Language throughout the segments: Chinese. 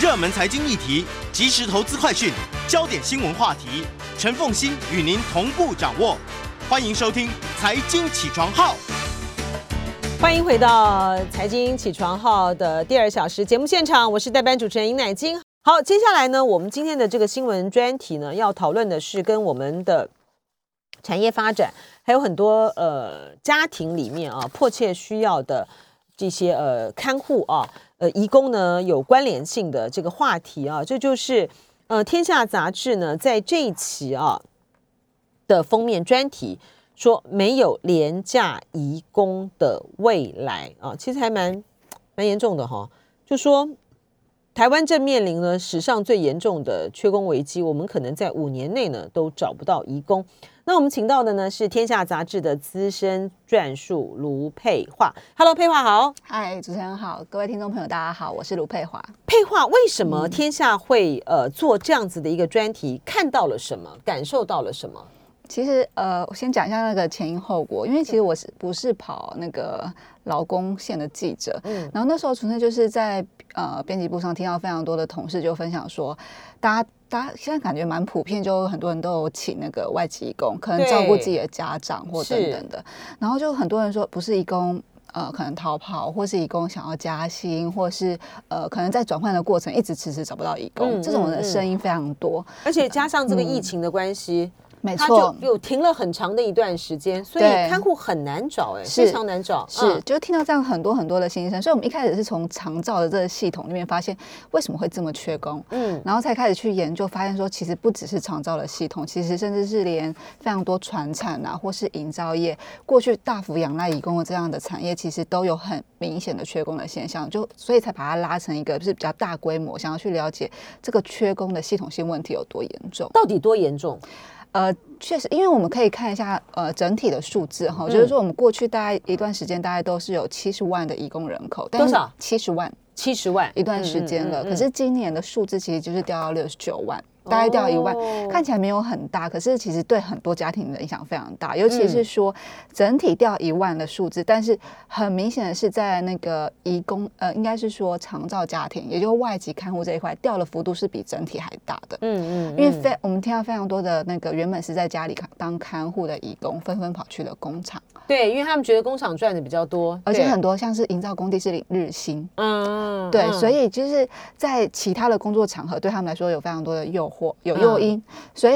热门财经议题、即时投资快讯、焦点新闻话题，陈凤欣与您同步掌握。欢迎收听《财经起床号》。欢迎回到《财经起床号》的第二小时节目现场，我是代班主持人尹乃金。好，接下来呢，我们今天的这个新闻专题呢，要讨论的是跟我们的产业发展，还有很多呃家庭里面啊迫切需要的这些呃看护啊。呃，移工呢有关联性的这个话题啊，这就是呃《天下》杂志呢在这一期啊的封面专题说没有廉价移工的未来啊，其实还蛮蛮严重的哈，就说台湾正面临了史上最严重的缺工危机，我们可能在五年内呢都找不到移工。那我们请到的呢是《天下》杂志的资深撰述卢佩华。Hello，佩华好。嗨，主持人好，各位听众朋友大家好，我是卢佩华。佩华，为什么《天下》会呃做这样子的一个专题？看到了什么？感受到了什么？其实呃，我先讲一下那个前因后果，因为其实我是不是跑那个劳工线的记者，嗯，然后那时候纯粹就是在呃编辑部上听到非常多的同事就分享说，大家。大家现在感觉蛮普遍，就很多人都有请那个外籍义工，可能照顾自己的家长或等等的。然后就很多人说，不是义工，呃，可能逃跑，或是义工想要加薪，或是呃，可能在转换的过程一直迟迟找不到义工，这种的声音非常多。而且加上这个疫情的关系。没错，有停了很长的一段时间，所以看护很难找，哎，非常难找。是，就听到这样很多很多的心声，所以我们一开始是从长照的这个系统里面发现为什么会这么缺工，嗯，然后才开始去研究，发现说其实不只是长照的系统，其实甚至是连非常多船产啊，或是营造业过去大幅仰赖移工的这样的产业，其实都有很明显的缺工的现象，就所以才把它拉成一个就是比较大规模，想要去了解这个缺工的系统性问题有多严重，到底多严重？呃，确实，因为我们可以看一下呃整体的数字哈，就是说我们过去大概一段时间，大概都是有七十万的移工人口，多少？七十万，七十万一段时间了。可是今年的数字其实就是掉到六十九万。大概掉一万，看起来没有很大，可是其实对很多家庭的影响非常大。尤其是说整体掉一万的数字，但是很明显的是在那个移工，呃，应该是说长照家庭，也就是外籍看护这一块掉的幅度是比整体还大的。嗯嗯，因为非我们听到非常多的那个原本是在家里当看护的义工，纷纷跑去了工厂。对，因为他们觉得工厂赚的比较多，而且很多像是营造工地是领日薪。嗯，对，所以就是在其他的工作场合对他们来说有非常多的诱惑。有诱因，所以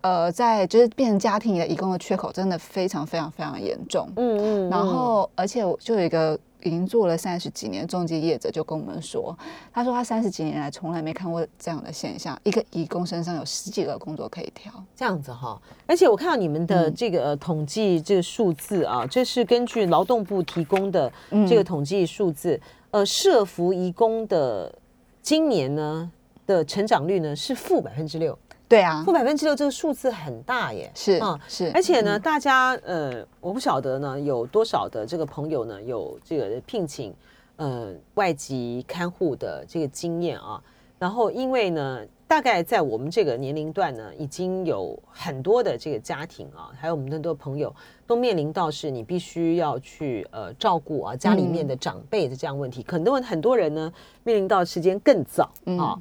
呃，在就是变成家庭里的义工的缺口真的非常非常非常严重。嗯嗯，然后而且就有一个已经做了三十几年中介业者就跟我们说，他说他三十几年来从来没看过这样的现象，一个义工身上有十几个工作可以挑，这样子哈。而且我看到你们的这个统计这个数字啊，这是根据劳动部提供的这个统计数字，呃，社服义工的今年呢。的成长率呢是负百分之六，对啊，负百分之六这个数字很大耶，是啊是，而且呢，大家呃，我不晓得呢有多少的这个朋友呢有这个聘请呃外籍看护的这个经验啊，然后因为呢，大概在我们这个年龄段呢，已经有很多的这个家庭啊，还有我们很多朋友都面临到是你必须要去呃照顾啊家里面的长辈的这样问题，很多很多人呢面临到时间更早啊。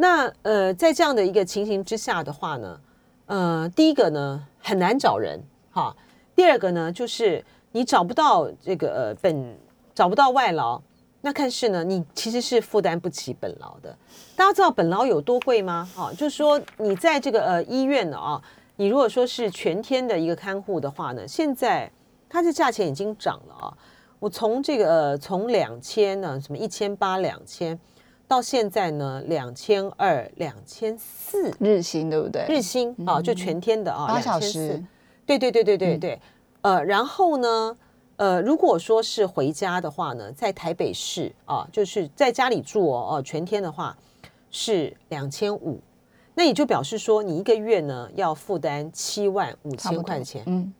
那呃，在这样的一个情形之下的话呢，呃，第一个呢很难找人哈，第二个呢就是你找不到这个呃本找不到外劳，那看是呢你其实是负担不起本劳的。大家知道本劳有多贵吗？哈，就是说你在这个呃医院呢啊，你如果说是全天的一个看护的话呢，现在它的价钱已经涨了啊。我从这个呃从两千呢什么一千八两千。到现在呢，两千二、两千四日薪，对不对？日薪啊，就全天的啊，八小时。对对对对对对。呃，然后呢，呃，如果说是回家的话呢，在台北市啊，就是在家里住哦哦，全天的话是两千五，那也就表示说，你一个月呢要负担七万五千块钱。嗯。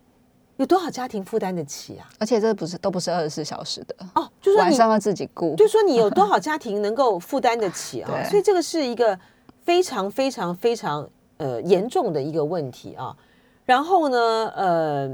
有多少家庭负担得起啊？而且这不是都不是二十四小时的哦，就是晚上要自己顾。就说你有多少 家庭能够负担得起啊？所以这个是一个非常非常非常呃严重的一个问题啊。然后呢，呃，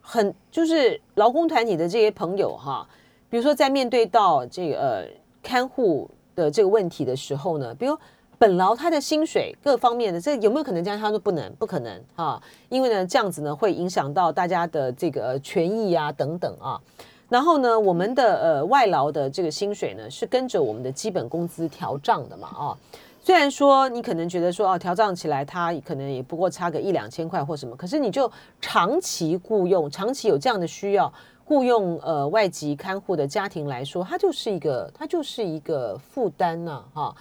很就是劳工团体的这些朋友哈，比如说在面对到这个呃看护的这个问题的时候呢，比如本劳他的薪水各方面的，这有没有可能这样？他说不能，不可能啊，因为呢这样子呢会影响到大家的这个权益啊等等啊。然后呢，我们的呃外劳的这个薪水呢是跟着我们的基本工资调账的嘛啊。虽然说你可能觉得说哦调账起来它可能也不过差个一两千块或什么，可是你就长期雇佣、长期有这样的需要雇佣呃外籍看护的家庭来说，它就是一个它就是一个负担呐哈。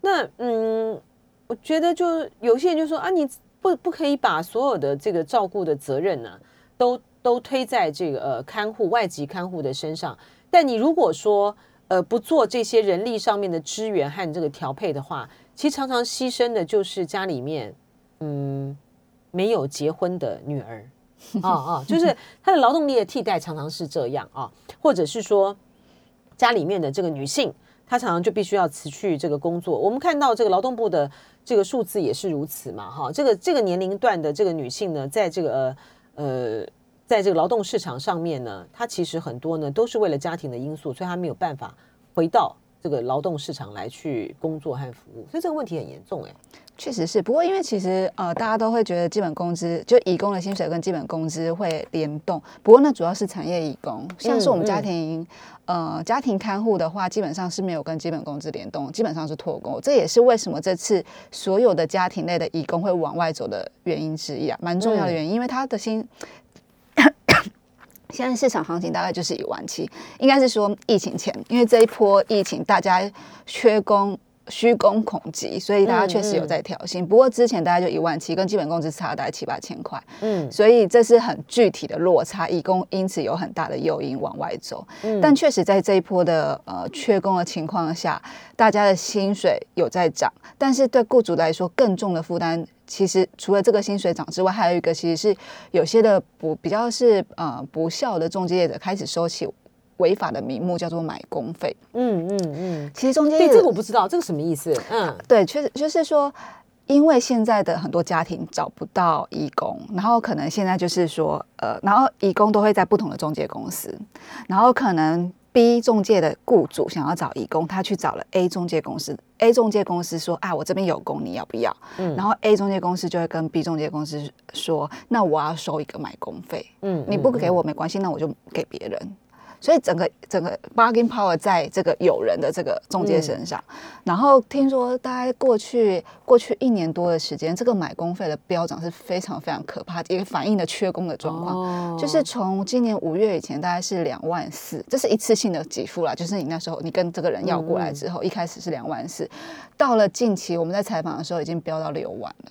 那嗯，我觉得就有些人就说啊，你不不可以把所有的这个照顾的责任呢都都推在这个呃看护外籍看护的身上，但你如果说呃不做这些人力上面的支援和这个调配的话，其实常常牺牲的就是家里面，嗯，没有结婚的女儿，啊啊，就是 她的劳动力的替代常常是这样啊，或者是说家里面的这个女性，她常常就必须要辞去这个工作。我们看到这个劳动部的这个数字也是如此嘛，哈，这个这个年龄段的这个女性呢，在这个呃，在这个劳动市场上面呢，她其实很多呢都是为了家庭的因素，所以她没有办法回到。这个劳动市场来去工作和服务，所以这个问题很严重哎，确实是。不过因为其实呃，大家都会觉得基本工资就义工的薪水跟基本工资会联动。不过那主要是产业义工，像是我们家庭呃家庭看护的话，基本上是没有跟基本工资联动，基本上是脱工。这也是为什么这次所有的家庭类的义工会往外走的原因之一啊，蛮重要的原因，因为他的薪。现在市场行情大概就是一万七，应该是说疫情前，因为这一波疫情大家缺工、虚工恐急，所以大家确实有在调薪。不过之前大概就一万七，跟基本工资差大概七八千块，嗯，所以这是很具体的落差，以工因此有很大的诱因往外走。但确实在这一波的呃缺工的情况下，大家的薪水有在涨，但是对雇主来说更重的负担。其实除了这个薪水涨之外，还有一个其实是有些的不比较是呃不孝的中介业者开始收起违法的名目，叫做买工费。嗯嗯嗯。其实中间对这个我不知道，这个什么意思？嗯，对，确实就是说，因为现在的很多家庭找不到义工，然后可能现在就是说呃，然后义工都会在不同的中介公司，然后可能。B 中介的雇主想要找义工，他去找了 A 中介公司。A 中介公司说：“啊，我这边有工，你要不要？”嗯，然后 A 中介公司就会跟 B 中介公司说：“那我要收一个买工费。嗯，你不给我没关系，那我就给别人。”所以整个整个 bargain power 在这个友人的这个中介身上，然后听说大概过去过去一年多的时间，这个买工费的飙涨是非常非常可怕，也反映了缺工的状况。就是从今年五月以前大概是两万四，这是一次性的给付啦，就是你那时候你跟这个人要过来之后，一开始是两万四，到了近期我们在采访的时候已经飙到六万了，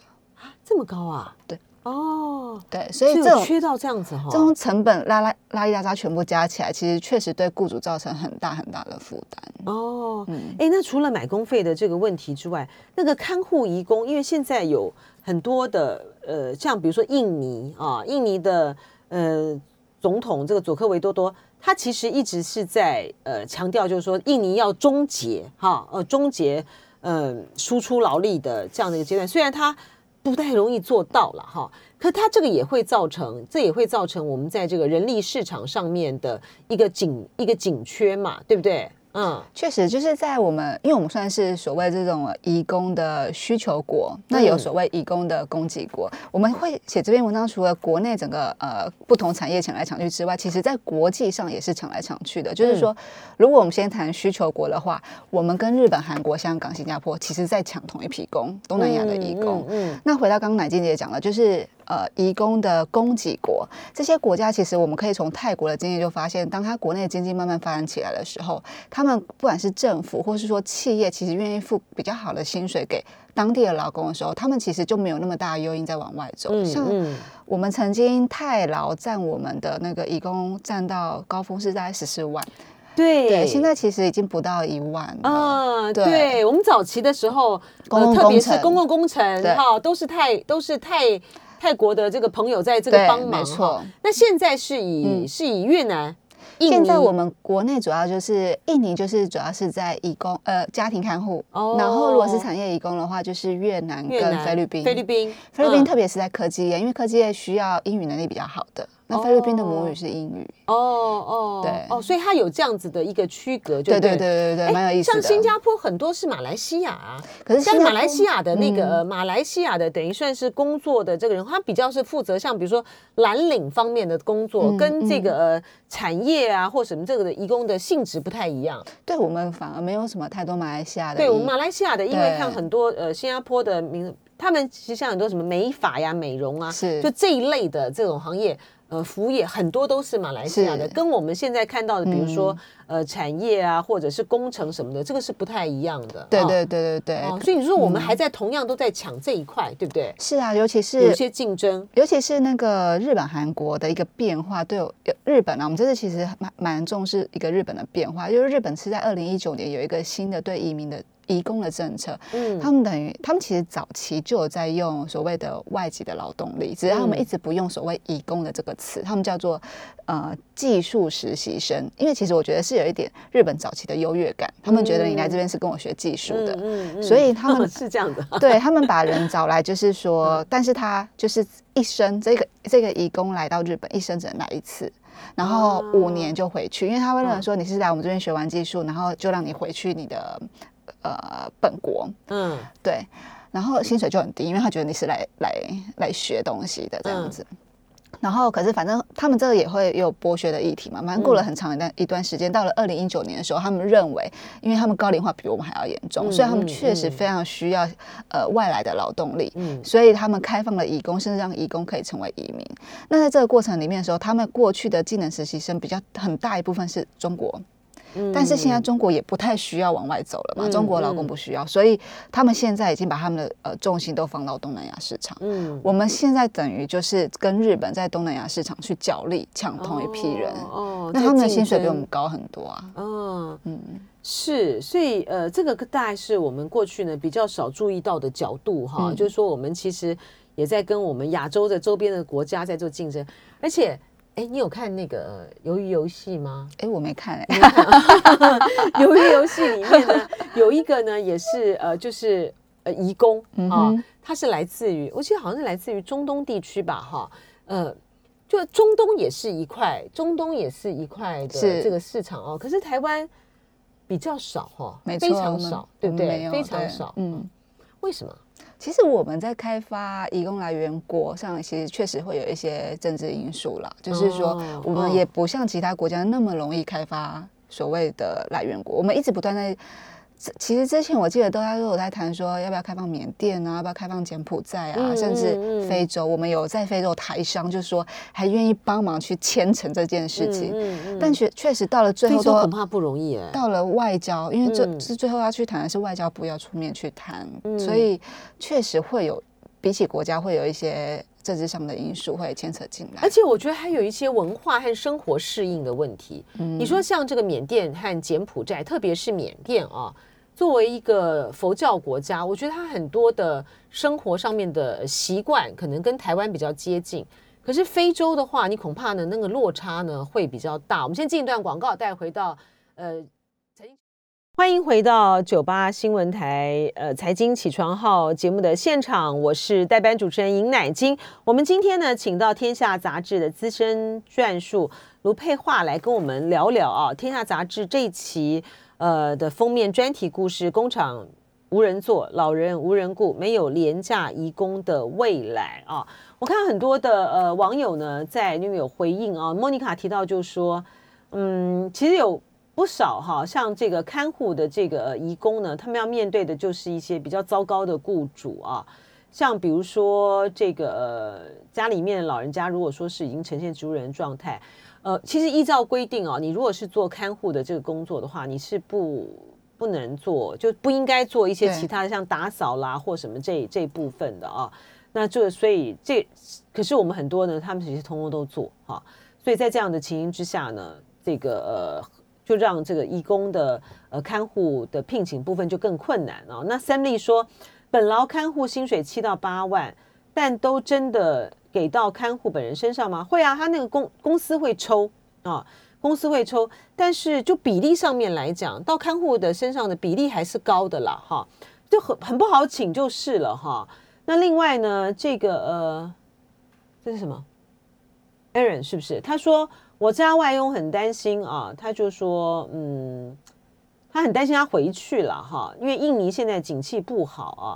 这么高啊？对。哦，对，所以这种缺到这样子哈，这种成本拉拉拉一拉扎全部加起来，其实确实对雇主造成很大很大的负担。哦，嗯，哎，那除了买工费的这个问题之外，那个看护移工，因为现在有很多的呃，像比如说印尼啊，印尼的呃总统这个佐科维多多，他其实一直是在呃强调，就是说印尼要终结哈，呃终结嗯输出劳力的这样的一个阶段，虽然他。不太容易做到了哈，可它这个也会造成，这也会造成我们在这个人力市场上面的一个紧一个紧缺嘛，对不对？嗯，确实就是在我们，因为我们算是所谓这种移工的需求国，那有所谓移工的供给国。我们会写这篇文章，除了国内整个呃不同产业抢来抢去之外，其实在国际上也是抢来抢去的。就是说，如果我们先谈需求国的话，我们跟日本、韩国、香港、新加坡，其实在抢同一批工，东南亚的移工。嗯，那回到刚刚乃静姐讲了，就是。呃，移工的供给国，这些国家其实我们可以从泰国的经验就发现，当他国内经济慢慢发展起来的时候，他们不管是政府或是说企业，其实愿意付比较好的薪水给当地的劳工的时候，他们其实就没有那么大的诱因在往外走。像我们曾经泰劳占我们的那个移工占到高峰是在十四万。对，对现在其实已经不到一万了。对，我们早期的时候，特别是公共工程哈，都是泰都是泰。泰国的这个朋友在这个帮忙，没错。那现在是以是以越南、现在我们国内主要就是印尼，就是主要是在义工呃家庭看护。哦。然后如果是产业义工的话，就是越南跟菲律宾。菲律宾，菲律宾特别是在科技业，因为科技业需要英语能力比较好的。那菲律宾的母语是英语。哦哦，对哦，所以它有这样子的一个区隔，对对对对对对，蛮有意思的。像新加坡很多是马来西亚啊，可是像马来西亚的那个马来西亚的，等于算是工作的这个人，他比较是负责像比如说蓝领方面的工作，跟这个产业啊或什么这个的移工的性质不太一样。对我们反而没有什么太多马来西亚的。对我们马来西亚的，因为像很多呃新加坡的民，他们其实像很多什么美发呀、美容啊，是就这一类的这种行业。呃，服务业很多都是马来西亚的，跟我们现在看到的，比如说呃产业啊，或者是工程什么的，这个是不太一样的。对对对对对。哦，所以你说我们还在同样都在抢这一块，对不对？是啊，尤其是有些竞争，尤其是那个日本、韩国的一个变化，对日本啊，我们这次其实蛮蛮重视一个日本的变化，就是日本是在二零一九年有一个新的对移民的。移工的政策，嗯，他们等于他们其实早期就有在用所谓的外籍的劳动力，只是他们一直不用所谓移工的这个词，他们叫做呃技术实习生。因为其实我觉得是有一点日本早期的优越感，他们觉得你来这边是跟我学技术的，嗯所以他们 是这样的，对他们把人找来就是说，但是他就是一生这个这个移工来到日本一生只能来一次，然后五年就回去，因为他会认为说你是来我们这边学完技术，然后就让你回去你的。呃，本国，嗯，对，然后薪水就很低，因为他觉得你是来来来学东西的这样子。然后，可是反正他们这个也会有剥削的议题嘛。反正过了很长一段一段时间，到了二零一九年的时候，他们认为，因为他们高龄化比我们还要严重，所以他们确实非常需要呃外来的劳动力。嗯，所以他们开放了义工，甚至让义工可以成为移民。那在这个过程里面的时候，他们过去的技能实习生比较很大一部分是中国。但是现在中国也不太需要往外走了嘛，中国劳工不需要，所以他们现在已经把他们的呃重心都放到东南亚市场。嗯，我们现在等于就是跟日本在东南亚市场去角力，抢同一批人。哦，那他们的薪水比我们高很多啊。嗯嗯，是，所以呃，这个大概是我们过去呢比较少注意到的角度哈，就是说我们其实也在跟我们亚洲的周边的国家在做竞争，而且。哎，你有看那个鱿鱼游戏吗？哎，我没看哎。鱿鱼游戏里面呢，有一个呢，也是呃，就是呃，移工啊，他是来自于，我记得好像是来自于中东地区吧，哈，呃，就中东也是一块，中东也是一块的这个市场哦。可是台湾比较少哈，非常少，对不对？非常少，嗯，为什么？其实我们在开发移工来源国上，其实确实会有一些政治因素了，就是说我们也不像其他国家那么容易开发所谓的来源国，我们一直不断在。其实之前我记得大家都有在谈说要不要开放缅甸啊，要不要开放柬埔寨啊，甚至非洲，我们有在非洲台商，就是说还愿意帮忙去牵成这件事情。但确确实到了最后，都恐怕不容易哎。到了外交，因为这是最后要去谈的是外交部要出面去谈，所以确实会有比起国家会有一些政治上的因素会牵扯进来。而且我觉得还有一些文化和生活适应的问题。你说像这个缅甸和柬埔寨，特别是缅甸啊。作为一个佛教国家，我觉得它很多的生活上面的习惯可能跟台湾比较接近。可是非洲的话，你恐怕呢那个落差呢会比较大。我们先进一段广告，带回到呃财经，欢迎回到九八新闻台呃财经起床号节目的现场，我是代班主持人尹乃金。我们今天呢请到天下杂志的资深撰述卢佩华来跟我们聊聊啊，天下杂志这一期。呃的封面专题故事，工厂无人做，老人无人顾，没有廉价移工的未来啊！我看很多的呃网友呢在那边有回应啊，莫妮卡提到就说，嗯，其实有不少哈，像这个看护的这个移工呢，他们要面对的就是一些比较糟糕的雇主啊，像比如说这个家里面老人家，如果说是已经呈现植物人状态。呃，其实依照规定哦，你如果是做看护的这个工作的话，你是不不能做，就不应该做一些其他的像打扫啦或什么这这部分的啊。那这所以这可是我们很多呢，他们其实通通都做哈。所以在这样的情形之下呢，这个呃，就让这个义工的呃看护的聘请部分就更困难啊。那三立说，本劳看护薪水七到八万，但都真的。给到看护本人身上吗？会啊，他那个公公司会抽啊，公司会抽，但是就比例上面来讲，到看护的身上的比例还是高的啦，哈，就很很不好请就是了哈。那另外呢，这个呃，这是什么？Aaron 是不是？他说我家外佣很担心啊，他就说嗯，他很担心他回去了哈，因为印尼现在景气不好啊，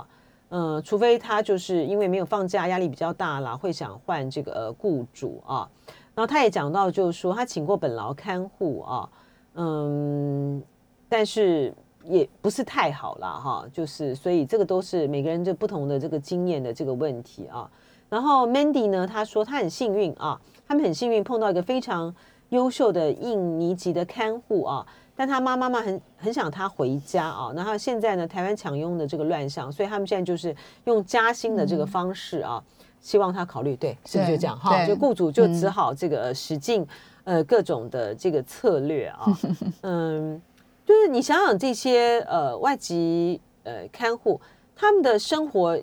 嗯，除非他就是因为没有放假，压力比较大啦，会想换这个雇主啊。然后他也讲到，就是说他请过本劳看护啊，嗯，但是也不是太好了哈，就是所以这个都是每个人就不同的这个经验的这个问题啊。然后 Mandy 呢，他说他很幸运啊，他们很幸运碰到一个非常优秀的印尼籍的看护啊，但他妈妈妈很很想他回家啊。然后现在呢，台湾抢佣的这个乱象，所以他们现在就是用加薪的这个方式啊，希望他考虑，对，是不是就这样哈？就雇主就只好这个使劲呃各种的这个策略啊，嗯，就是你想想这些呃外籍呃看护他们的生活。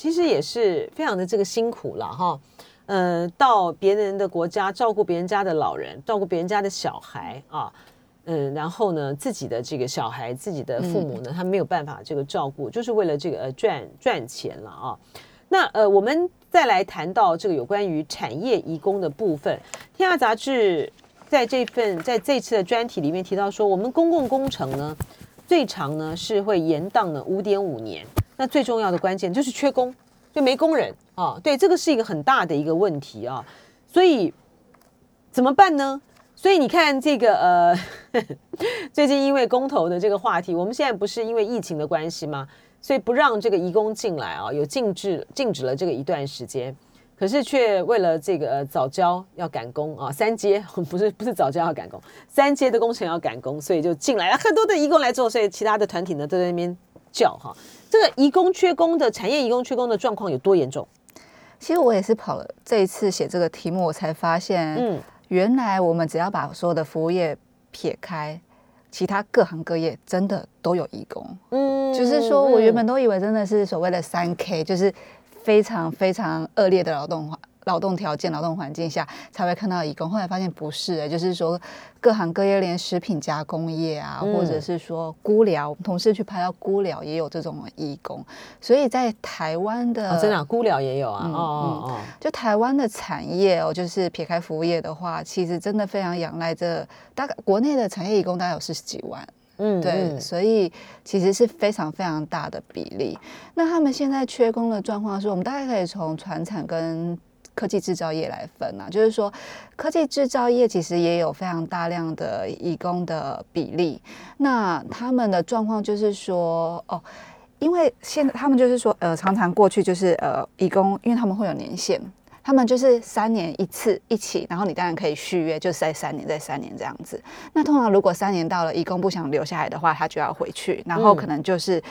其实也是非常的这个辛苦了哈，呃，到别人的国家照顾别人家的老人，照顾别人家的小孩啊，嗯，然后呢，自己的这个小孩，自己的父母呢，他没有办法这个照顾，就是为了这个呃赚赚钱了啊。那呃，我们再来谈到这个有关于产业移工的部分，《天下杂志》在这份在这次的专题里面提到说，我们公共工程呢，最长呢是会延宕了五点五年。那最重要的关键就是缺工，就没工人啊。对，这个是一个很大的一个问题啊。所以怎么办呢？所以你看这个呃，最近因为公投的这个话题，我们现在不是因为疫情的关系吗？所以不让这个移工进来啊，有禁止禁止了这个一段时间。可是却为了这个早教要赶工啊，三阶 不是不是早教要赶工，三阶的工程要赶工，所以就进来了很多的移工来做，所以其他的团体呢都在那边叫哈。这个移工缺工的产业移工缺工的状况有多严重？其实我也是跑了这一次写这个题目，我才发现，嗯，原来我们只要把所有的服务业撇开，其他各行各业真的都有义工。嗯，就是说我原本都以为真的是所谓的三 K，就是非常非常恶劣的劳动化。劳动条件、劳动环境下才会看到义工，后来发现不是，就是说各行各业，连食品加工业啊，或者是说菇寮，同事去拍到菇寮也有这种义工，所以在台湾的真的菇寮也有啊，哦哦哦，就台湾的产业哦，就是撇开服务业的话，其实真的非常仰赖这大概国内的产业义工大概有四十几万，嗯，对，所以其实是非常非常大的比例。那他们现在缺工的状况是，我们大概可以从船产跟科技制造业来分啊，就是说，科技制造业其实也有非常大量的义工的比例。那他们的状况就是说，哦，因为现在他们就是说，呃，常常过去就是呃，义工，因为他们会有年限，他们就是三年一次一起，然后你当然可以续约，就是在三年，在三年这样子。那通常如果三年到了，义工不想留下来的话，他就要回去，然后可能就是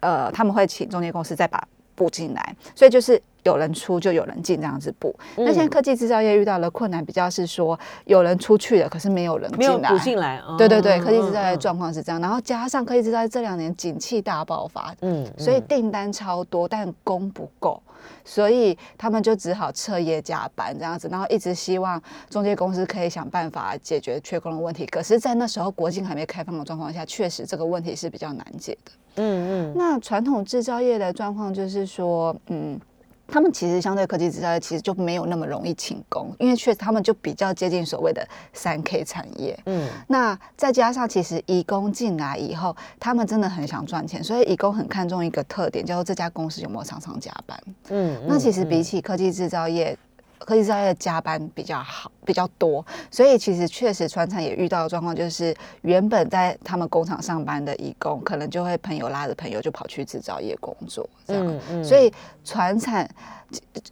呃，他们会请中介公司再把补进来，所以就是。有人出就有人进，这样子补。那现在科技制造业遇到的困难比较是说，有人出去了，可是没有人进来。补进来。对对对，科技制造业状况是这样。然后加上科技制造业这两年景气大爆发，嗯，所以订单超多，但工不够，所以他们就只好彻夜加班这样子，然后一直希望中介公司可以想办法解决缺工的问题。可是，在那时候国境还没开放的状况下，确实这个问题是比较难解的。嗯嗯。那传统制造业的状况就是说，嗯。他们其实相对科技制造业其实就没有那么容易请工，因为确实他们就比较接近所谓的三 K 产业。嗯，那再加上其实移工进来以后，他们真的很想赚钱，所以移工很看重一个特点，叫做这家公司有没有常常加班。嗯，那其实比起科技制造业。科技造业加班比较好，比较多，所以其实确实船厂也遇到的状况就是，原本在他们工厂上班的义工，可能就会朋友拉着朋友就跑去制造业工作，这样，所以船厂。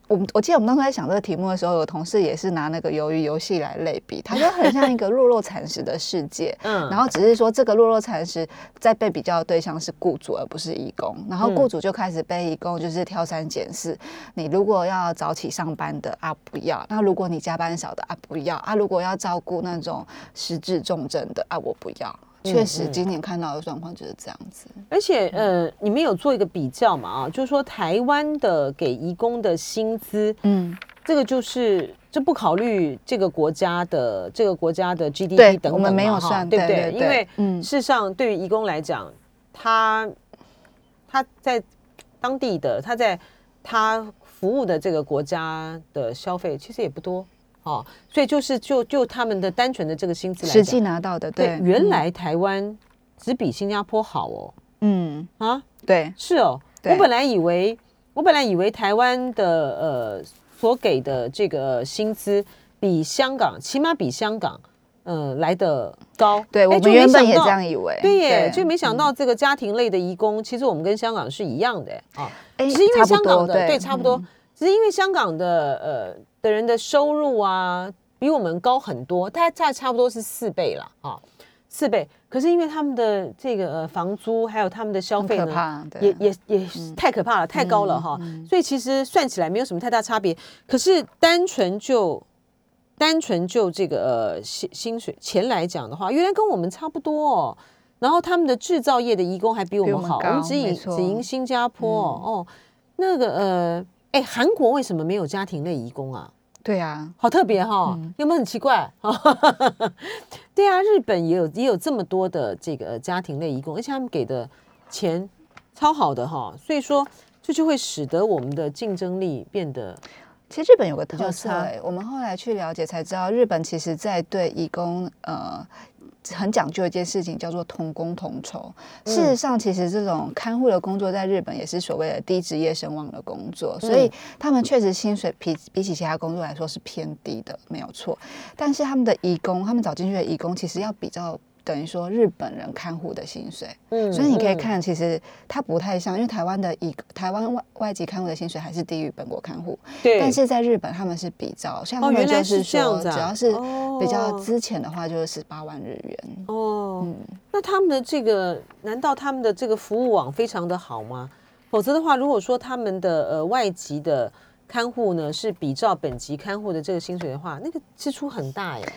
我们我记得我们当时在想这个题目的时候，有同事也是拿那个鱿鱼游戏来类比，他就很像一个弱肉蚕食的世界。嗯，然后只是说这个弱肉蚕食在被比较的对象是雇主而不是义工，然后雇主就开始被义工就是挑三拣四。你如果要早起上班的啊不要，那如果你加班少的啊不要啊，如果要照顾那种失智重症的啊我不要。确实，今年看到的状况就是这样子。而且，呃，你们有做一个比较嘛？啊，就是说台湾的给移工的薪资，嗯，这个就是就不考虑这个国家的这个国家的 GDP 等等，我们没有算，对不对？因为，嗯，事实上，对于移工来讲，他他在当地的他在他服务的这个国家的消费其实也不多。哈，所以就是就就他们的单纯的这个薪资来实际，拿到的，对对，，原嗯。来台湾只比新加坡好哦，嗯，啊，对，是哦，我本来以为我本来以为台湾的呃所给的这个薪资比香港起码比香港呃来的高，对我原本也这样以为，对耶，就没想到这个家庭类的义工，其实我们跟香港是一样的啊，哎只是因为香港的对差不多嗯，只是因为香港的呃的人的收入啊比我们高很多，大概大概差不多是四倍了啊，四倍。可是因为他们的这个呃房租还有他们的消费也也也太可怕了，太高了哈。嗯所以其实算起来没有什么太大差别。可是单纯就单纯就这个呃薪薪水钱来讲的话，原来跟我们差不多哦。然后他们的制造业的移工还比我们好，我们我们只赢只赢新加坡哦。哦那个呃，哎，韩国为什么没有家庭类移工啊？对啊，好特别哈、嗯有没有很奇怪？对啊，日本也有也有这么多的这个家庭类移工，而且他们给的钱超好的哈，所以说这就会使得我们的竞争力变得其实日本有个特色、欸，我们后来去了解才知道，日本其实在对义工呃很讲究一件事情，叫做同工同酬。嗯事实上，其实这种看护的工作在日本也是所谓的低职业声望的工作，所嗯以他们确实薪水比比起其他工作来说是偏低的，没有错。但是他们的义工，他们找进去的义工，其实要比较。等于说日本人看护的薪水，嗯所以你可以嗯。看，其实它不太像，因为台湾的以台湾外外籍看护的薪水还是低于本国看护，对，但是在日本他们是比较，像哦他们就是说，只要是比较之前的话，就是十八万日元。哦，嗯，那他们的这个难道他们的这个服务网非常的好吗？否则的话，如果说他们的呃外籍的看护呢是比照本级看护的这个薪水的话，那个支出很大耶。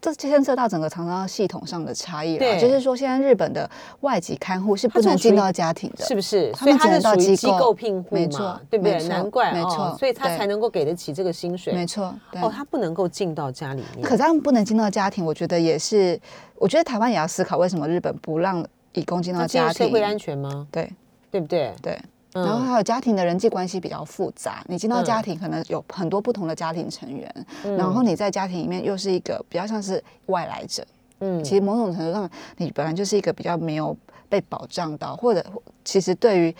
这牵涉到整个长照系统上的差异对了。就是说，现在日本的外籍看护是不能进到家庭的，是不是？所以他是属于机构聘户嘛对不对？难怪哦没错，所以他才能够给得起这个薪水。没错。对哦，他不能够进到家里面。可是他们不能进到家庭，我觉得也是，我觉得台湾也要思考为什么日本不让义工进到家庭社会。安全吗？对对不对？对。嗯然后还有家庭的人际关系比较复杂，你进到嗯。家庭可能有很多不同的家庭成员，嗯然后你在家庭里面又是一个比较像是外来者，嗯。其实某种程度上你本来就是一个比较没有被保障到，或者其实对于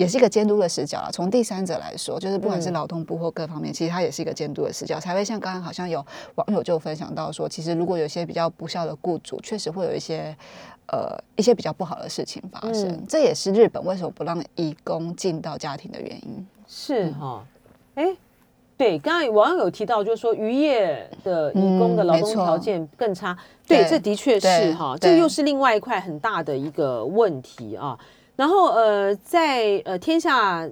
也是一个监督的视角啊。从第三者来说，就是不管是嗯劳动部或各方面，其实它也是一个监督的视角，才会像刚刚好像有网友就分享到说，其实如果有一些比较不孝的雇主，确实会有一些。呃，一些比较不好的事情发生，嗯这也是日本为什么不让义工进到家庭的原因。是哈，哎，对，刚才网友有提到，就是说渔业的义工的劳动条件更差，对，对这的确是哈，这又是另外一块很大的一个问题啊。然后呃，在呃《天下》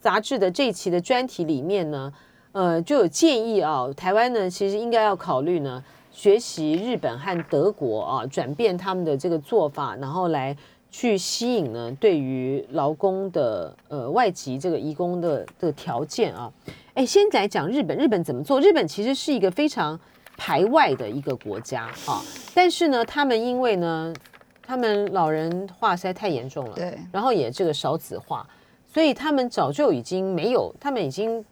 杂志的这一期的专题里面呢，呃，就有建议啊，台湾呢其实应该要考虑呢。学习日本和德国啊，转变他们的这个做法，然后来去吸引呢对于劳工的呃外籍这个移工的的条件啊。哎，先来讲日本，日本怎么做？日本其实是一个非常排外的一个国家啊，但是呢，他们因为呢，他们老人化实在太严重了，对，然后也这个少子化，所以他们早就已经没有，他们已经，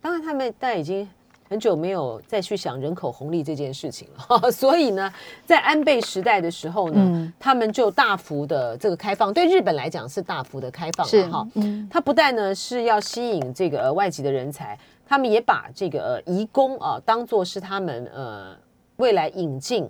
当然他们但已经很久没有再去想人口红利这件事情了。所以呢，在安倍时代的时候呢，嗯他们就大幅的这个开放，对日本来讲是大幅的开放是了哈。嗯，它不但呢是要吸引这个、呃外籍的人才，他们也把这个呃移工啊当做是他们呃未来引进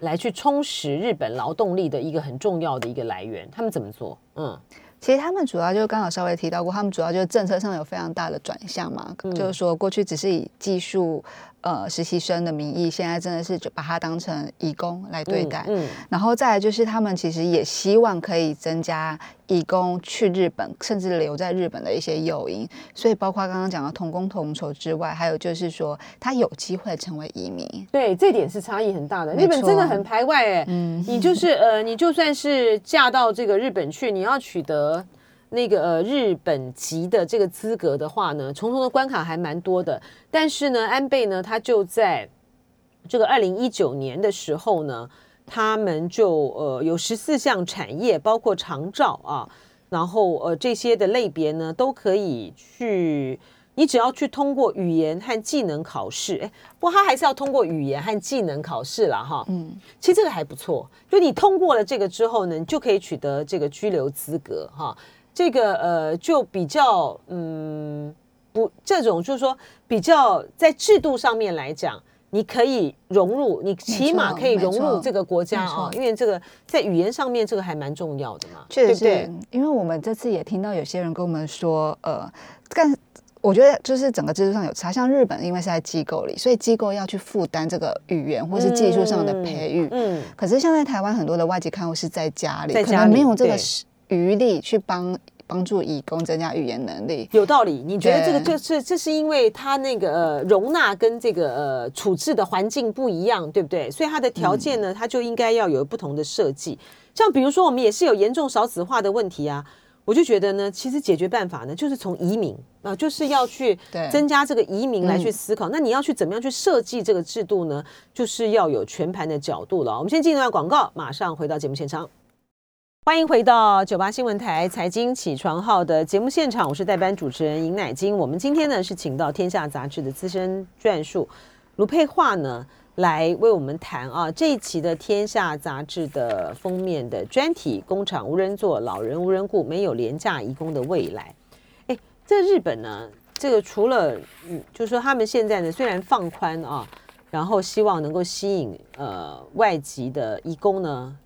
来去充实日本劳动力的一个很重要的一个来源。他们怎么做？嗯，其实他们主要就刚好稍微提到过，他们主要就是政策上有非常大的转向嘛，就是说过去只是以技术呃实习生的名义，现在真的是就把它当成义工来对待。嗯，嗯然后再来就是他们其实也希望可以增加义工去日本，甚至留在日本的一些诱因。所以包括刚刚讲的同工同酬之外，还有就是说他有机会成为移民。对，这点是差异很大的。日本真的很排外哎，嗯，你就是呃，你就算是嫁到这个日本去，你要取得那个呃日本籍的这个资格的话呢，重重的关卡还蛮多的。但是呢，安倍呢，他就在这个二零一九年的时候呢，他们就呃有十四项产业，包括长照啊，然后呃这些的类别呢，都可以去你只要去通过语言和技能考试，哎，不过他还是要通过语言和技能考试了哈。嗯，其实这个还不错，就你通过了这个之后呢，你就可以取得这个居留资格哈。这个呃，就比较嗯，不，这种就是说比较在制度上面来讲。你可以融入，你起码可以融入这个国家啊，因为这个在语言上面这个还蛮重要的嘛。确实是，因为我们这次也听到有些人跟我们说，呃，但我觉得就是整个制度上有差。像日本，因为是在机构里，所以机构要去负担这个语言或是技术上的培育。嗯。可是像在台湾，很多的外籍看护是在家里，可能没有这个余力去帮。帮助义工增加语言能力，有道理。你觉得这个就是这是因为他那个容纳跟这个呃处置的环境不一样，对不对？所以他的条件呢，他就应该要有不同的设计。像比如说，我们也是有严重少子化的问题啊。我就觉得呢，其实解决办法呢，就是从移民啊，就是要去增加这个移民来去思考。那你要去怎么样去设计这个制度呢？就是要有全盘的角度了。我们先进一段广告，马上回到节目现场。欢迎回到九八新闻台财经起床号的节目现场，我是代班主持人尹乃金。我们今天呢是请到天下杂志的资深撰述卢佩桦呢来为我们谈啊这一期的天下杂志的封面的专题“工厂无人做，老人无人顾，没有廉价移工的未来”。哎，在日本呢，这个除了嗯，就是说他们现在呢虽然放宽啊，然后希望能够吸引呃外籍的移工呢。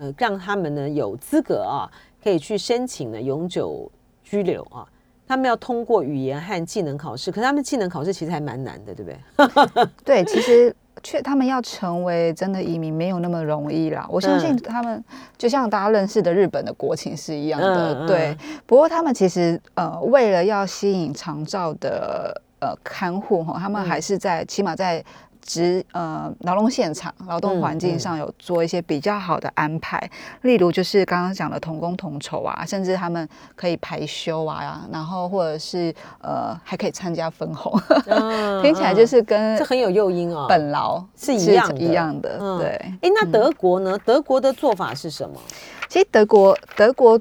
呃，让他们呢有资格啊，可以去申请呢永久居留啊。他们要通过语言和技能考试，可他们技能考试其实还蛮难的，对不对？对，其实却他们要成为真的移民没有那么容易啦。我相信他们就像大家认识的日本的国情是一样的，对。不过他们其实呃，为了要吸引长照的呃看护哈，他们还是在起码在。职呃劳动现场、劳动环境上有做一些比较好的安排，例如就是刚刚讲的同工同酬啊，甚至他们可以排休啊，然后或者是呃还可以参加分红，听起来就是跟这很有诱因哦，本劳是一样一样的，对。哎，那德国呢？德国的做法是什么？其实德国德国。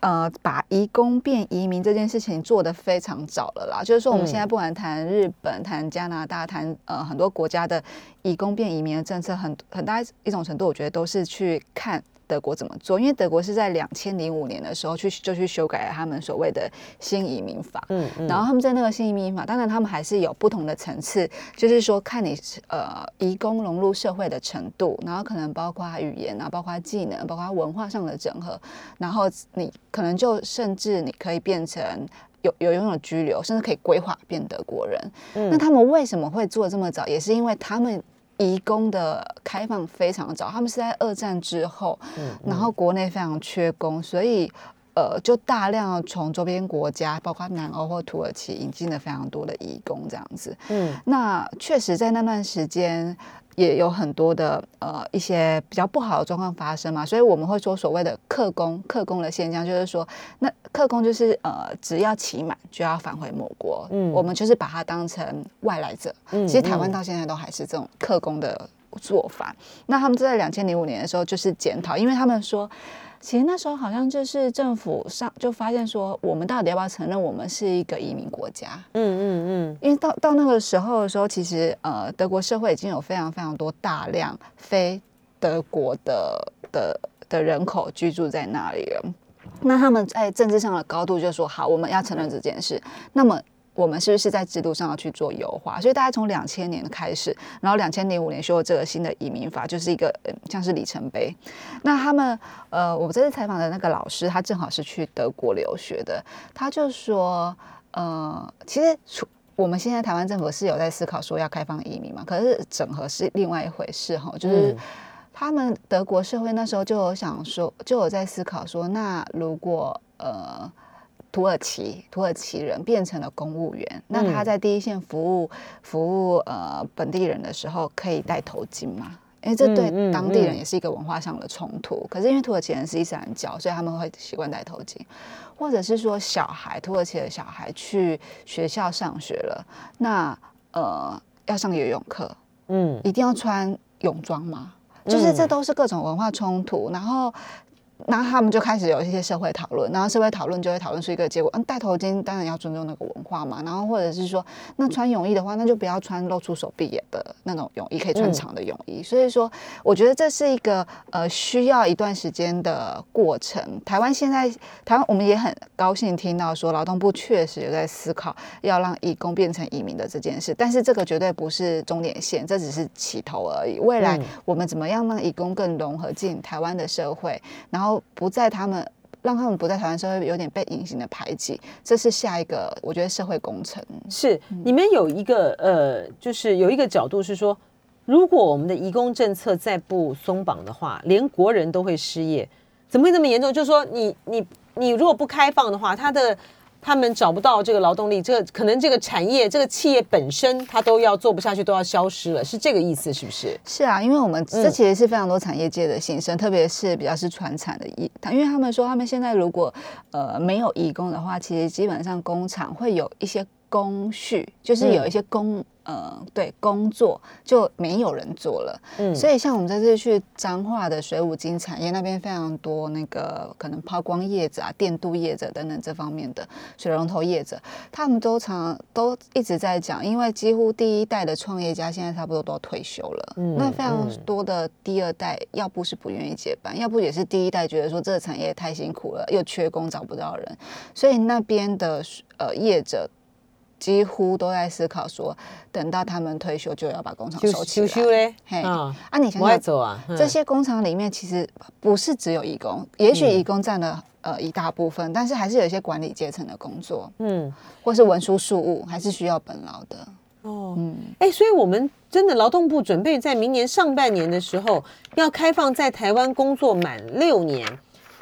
呃，把移工变移民这件事情做得非常早了啦。就是说，我们现在不管谈日本、谈加拿大、谈呃很多国家的移工变移民的政策，很很大一种程度，我觉得都是去看。德国怎么做？因为德国是在两千零五年的时候去就去修改了他们所谓的新移民法，嗯嗯，然后他们在那个新移民法，当然他们还是有不同的层次，就是说看你呃移工融入社会的程度，然后可能包括语言啊，包括技能，包括文化上的整合，然后你可能就甚至你可以变成有有拥有居留，甚至可以规划变德国人。那他们为什么会做这么早？也是因为他们。移工的开放非常早，他们是在二战之后，然后国内非常缺工，所以呃，就大量从周边国家，包括南欧或土耳其引进了非常多的移工这样子。嗯，那确实在那段时间。也有很多的呃一些比较不好的状况发生嘛，所以我们会说所谓的客工客工的现象，就是说那客工就是呃只要期满就要返回母国，嗯，我们就是把它当成外来者，嗯，其实台湾到现在都还是这种客工的做法。那他们在两千零五年的时候就是检讨，因为他们说。其实那时候好像就是政府上就发现说，我们到底要不要承认我们是一个移民国家？嗯嗯嗯。因为到到那个时候的时候，其实呃，德国社会已经有非常非常多大量非德国的的的人口居住在那里了。那他们在政治上的高度就说，好，我们要承认这件事。那么。我们是不是在制度上要去做优化？所以大家从两千年开始，然后两千零五年修了这个新的移民法，就是一个像是里程碑。那他们呃，我这次采访的那个老师，他正好是去德国留学的，他就说，呃，其实我们现在台湾政府是有在思考说要开放移民嘛，可是整合是另外一回事哈。就是他们德国社会那时候就有想说，就有在思考说，那如果呃。土耳其土耳其人变成了公务员，那他在第一线服务服务呃本地人的时候，可以戴头巾吗？因为这对当地人也是一个文化上的冲突。可是因为土耳其人是伊斯兰教，所以他们会习惯戴头巾，或者是说小孩土耳其的小孩去学校上学了，那呃要上游泳课，嗯，一定要穿泳装吗？就是这都是各种文化冲突，然后。然后他们就开始有一些社会讨论，然后社会讨论就会讨论出一个结果，嗯，戴头巾当然要尊重那个文化嘛，然后或者是说，那穿泳衣的话，那就不要穿露出手臂的那种泳衣，可以穿长的泳衣。所以说，我觉得这是一个呃需要一段时间的过程。台湾现在，台湾我们也很高兴听到说，劳动部确实有在思考要让义工变成移民的这件事，但是这个绝对不是终点线，这只是起头而已。未来我们怎么样让义工更融合进台湾的社会，然后后不在他们让他们不在台湾社会有点被隐形的排挤，这是下一个我觉得社会工程是你们有一个呃，就是有一个角度是说，如果我们的移工政策再不松绑的话，连国人都会失业，怎么会这么严重？就是说你你你如果不开放的话，他的。他们找不到这个劳动力，这个可能这个产业、这个企业本身，它都要做不下去，都要消失了，是这个意思，是不是？是啊，因为我们这其实是非常多产业界的心声，特别是比较是传产的业，因为他们说他们现在如果呃没有义工的话，其实基本上工厂会有一些工序，就是有一些工。呃，对，工作就没有人做了，嗯，所以像我们这次去彰化的水五金产业那边非常多，那个可能抛光业者啊、电镀业者等等这方面的水龙头业者，他们都常都一直在讲，因为几乎第一代的创业家现在差不多都要退休了，嗯，那非常多的第二代，要不是不愿意接班，要不也是第一代觉得说这个产业太辛苦了，又缺工找不到人，所以那边的呃业者。几乎都在思考说，等到他们退休就要把工厂收起来。嘿，啊，你想想，啊，这些工厂里面其实不是只有义工，也许义工占了呃一大部分，但是还是有一些管理阶层的工作，嗯，或是文书事务，还是需要本劳的。哦，嗯，哎，所以我们真的劳动部准备在明年上半年的时候，要开放在台湾工作满六年、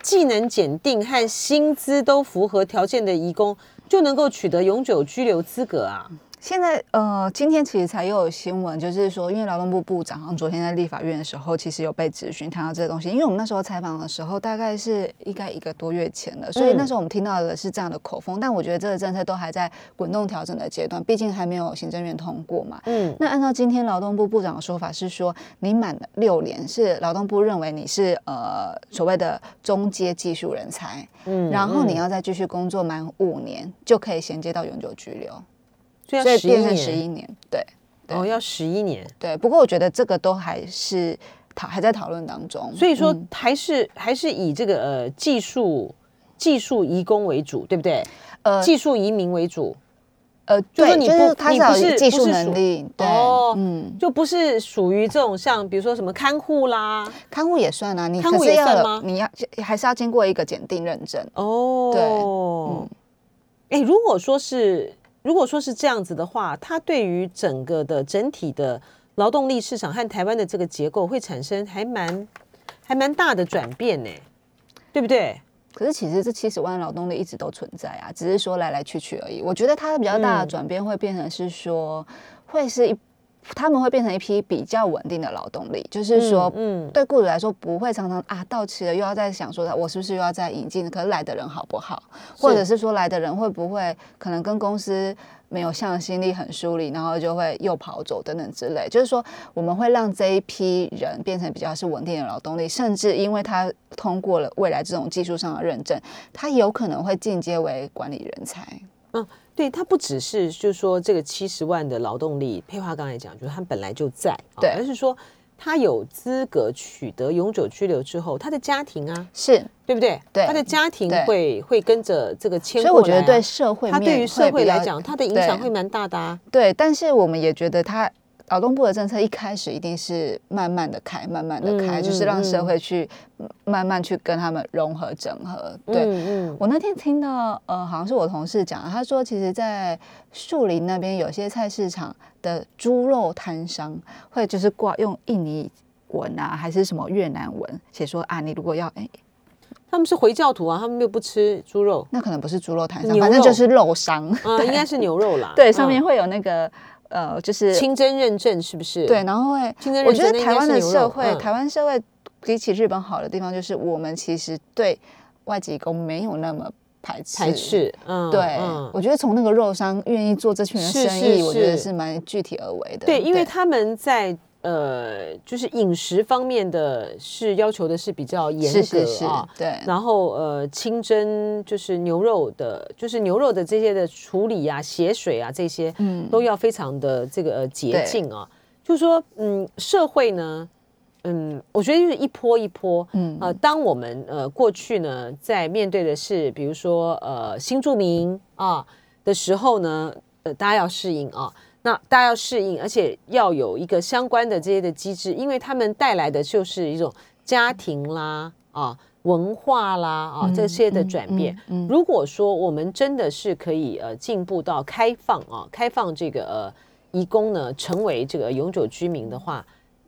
技能检定和薪资都符合条件的义工。就能够取得永久居留资格啊。现在呃，今天其实才又有新闻，就是说，因为劳动部部长昨天在立法院的时候，其实有被质询谈到这个东西。因为我们那时候采访的时候，大概是应该一个多月前了，所以那时候我们听到的是这样的口风。但我觉得这个政策都还在滚动调整的阶段，毕竟还没有行政院通过嘛。嗯。那按照今天劳动部部长的说法是说，你满六年是劳动部认为你是呃所谓的中阶技术人才，嗯，然后你要再继续工作满五年，就可以衔接到永久居留。所以变成十一年，对，哦，要十一年，对。不过我觉得这个都还是讨还在讨论当中，所以说还是还是以这个呃技术技术移工为主，对不对？呃，技术移民为主，呃，就是你不他不是技术能力，对，嗯，就不是属于这种像比如说什么看护啦，看护也算啊，你看护也算吗？你要还是要经过一个检定认证哦，对，嗯，哎，如果说是。如果说是这样子的话，它对于整个的整体的劳动力市场和台湾的这个结构会产生还蛮还蛮大的转变呢，对不对？可是其实这七十万劳动力一直都存在啊，只是说来来去去而已。我觉得它比较大的转变会变成是说，会是一。他们会变成一批比较稳定的劳动力，就是说，嗯，对雇主来说不会常常啊到期了又要再想说，我是不是又要再引进？可是来的人好不好？或者是说来的人会不会可能跟公司没有向心力很疏离，然后就会又跑走等等之类。就是说，我们会让这一批人变成比较是稳定的劳动力，甚至因为他通过了未来这种技术上的认证，他有可能会进阶为管理人才。嗯。对，它不只是就是说这个七十万的劳动力，佩华刚才讲，就是他本来就在，对，而是说他有资格取得永久居留之后，他的家庭啊，是对不对？对，他的家庭会会跟着这个迁过来，所以我觉得对社会，他对于社会来讲，他的影响会蛮大的啊。对，但是我们也觉得他。劳动部的政策一开始一定是慢慢的开，慢慢的开，就是让社会去慢慢去跟他们融合整合。对，我那天听到，呃，好像是我同事讲，他说，其实，在树林那边有些菜市场的猪肉摊商会就是挂用印尼文啊，还是什么越南文写说啊，你如果要，哎，他们是回教徒啊，他们又不吃猪肉，那可能不是猪肉摊商，反正就是肉商，应该是牛肉啦。对，上面会有那个。呃，就是清真认证是不是？对，然后会，我觉得台湾的社会，台湾社会比起日本好的地方，就是我们其实对外籍工没有那么排斥。排斥，嗯，对，我觉得从那个肉商愿意做这群人生意，我觉得是蛮具体而为的。对，因为他们在呃，就是饮食方面的是要求的是比较严格啊，对。然后呃，清蒸就是牛肉的，就是牛肉的这些的处理啊、血水啊这些，嗯，都要非常的这个洁净啊。就是说，嗯，社会呢。嗯，我觉得就是一波一波，嗯呃，当我们呃过去呢，在面对的是比如说呃新住民啊的时候呢，呃大家要适应啊，那大家要适应，而且要有一个相关的这些的机制，因为他们带来的就是一种家庭啦啊文化啦啊这些的转变。如果说我们真的是可以呃进步到开放啊，开放这个呃移工呢成为这个永久居民的话，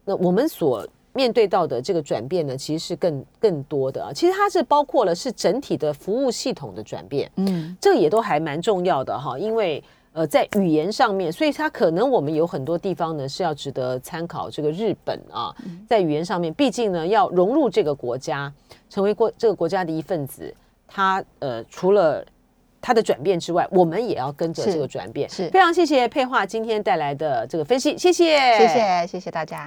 那我们所面对到的这个转变呢，其实是更更多的啊。其实它是包括了是整体的服务系统的转变，嗯，这个也都还蛮重要的哈。因为呃，在语言上面，所以它可能我们有很多地方呢是要值得参考。这个日本啊，在语言上面，毕竟呢要融入这个国家，成为国这个国家的一份子，它呃除了它的转变之外，我们也要跟着这个转变。是非常谢谢佩华今天带来的这个分析，谢谢，谢谢，谢谢大家。